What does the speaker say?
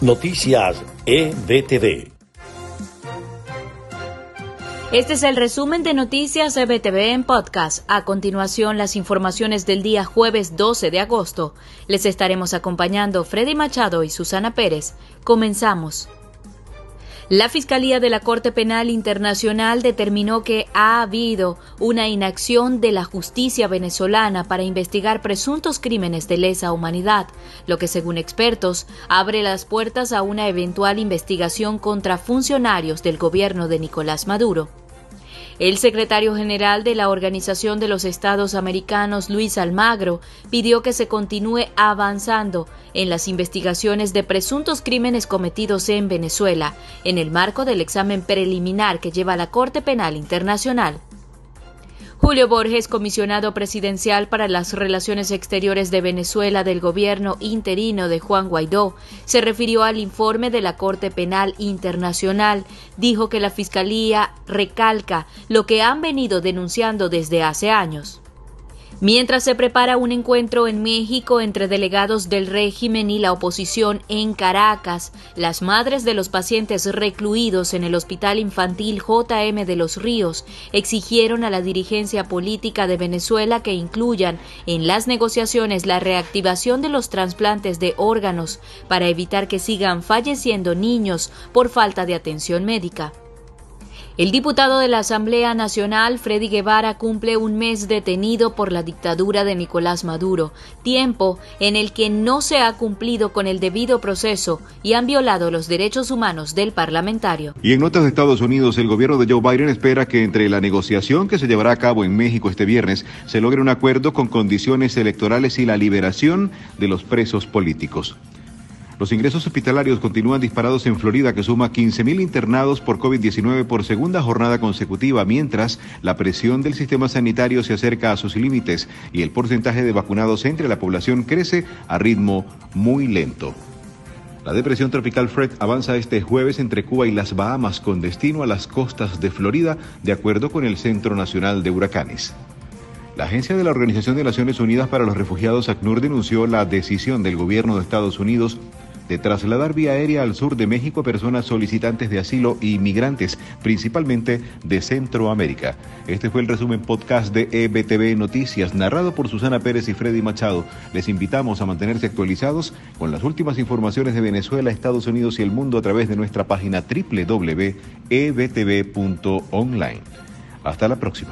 Noticias EBTV. Este es el resumen de Noticias EBTV en podcast. A continuación, las informaciones del día jueves 12 de agosto. Les estaremos acompañando Freddy Machado y Susana Pérez. Comenzamos. La Fiscalía de la Corte Penal Internacional determinó que ha habido una inacción de la justicia venezolana para investigar presuntos crímenes de lesa humanidad, lo que según expertos abre las puertas a una eventual investigación contra funcionarios del gobierno de Nicolás Maduro. El secretario general de la Organización de los Estados Americanos, Luis Almagro, pidió que se continúe avanzando en las investigaciones de presuntos crímenes cometidos en Venezuela, en el marco del examen preliminar que lleva la Corte Penal Internacional. Julio Borges, comisionado presidencial para las relaciones exteriores de Venezuela del gobierno interino de Juan Guaidó, se refirió al informe de la Corte Penal Internacional. Dijo que la Fiscalía recalca lo que han venido denunciando desde hace años. Mientras se prepara un encuentro en México entre delegados del régimen y la oposición en Caracas, las madres de los pacientes recluidos en el Hospital Infantil JM de los Ríos exigieron a la dirigencia política de Venezuela que incluyan en las negociaciones la reactivación de los trasplantes de órganos para evitar que sigan falleciendo niños por falta de atención médica. El diputado de la Asamblea Nacional, Freddy Guevara, cumple un mes detenido por la dictadura de Nicolás Maduro, tiempo en el que no se ha cumplido con el debido proceso y han violado los derechos humanos del parlamentario. Y en notas de Estados Unidos, el gobierno de Joe Biden espera que entre la negociación que se llevará a cabo en México este viernes se logre un acuerdo con condiciones electorales y la liberación de los presos políticos. Los ingresos hospitalarios continúan disparados en Florida, que suma 15.000 internados por COVID-19 por segunda jornada consecutiva, mientras la presión del sistema sanitario se acerca a sus límites y el porcentaje de vacunados entre la población crece a ritmo muy lento. La depresión tropical Fred avanza este jueves entre Cuba y las Bahamas con destino a las costas de Florida, de acuerdo con el Centro Nacional de Huracanes. La agencia de la Organización de Naciones Unidas para los Refugiados, ACNUR, denunció la decisión del gobierno de Estados Unidos de trasladar vía aérea al sur de México personas solicitantes de asilo y migrantes, principalmente de Centroamérica. Este fue el resumen podcast de EBTV Noticias, narrado por Susana Pérez y Freddy Machado. Les invitamos a mantenerse actualizados con las últimas informaciones de Venezuela, Estados Unidos y el mundo a través de nuestra página www.ebtv.online. Hasta la próxima.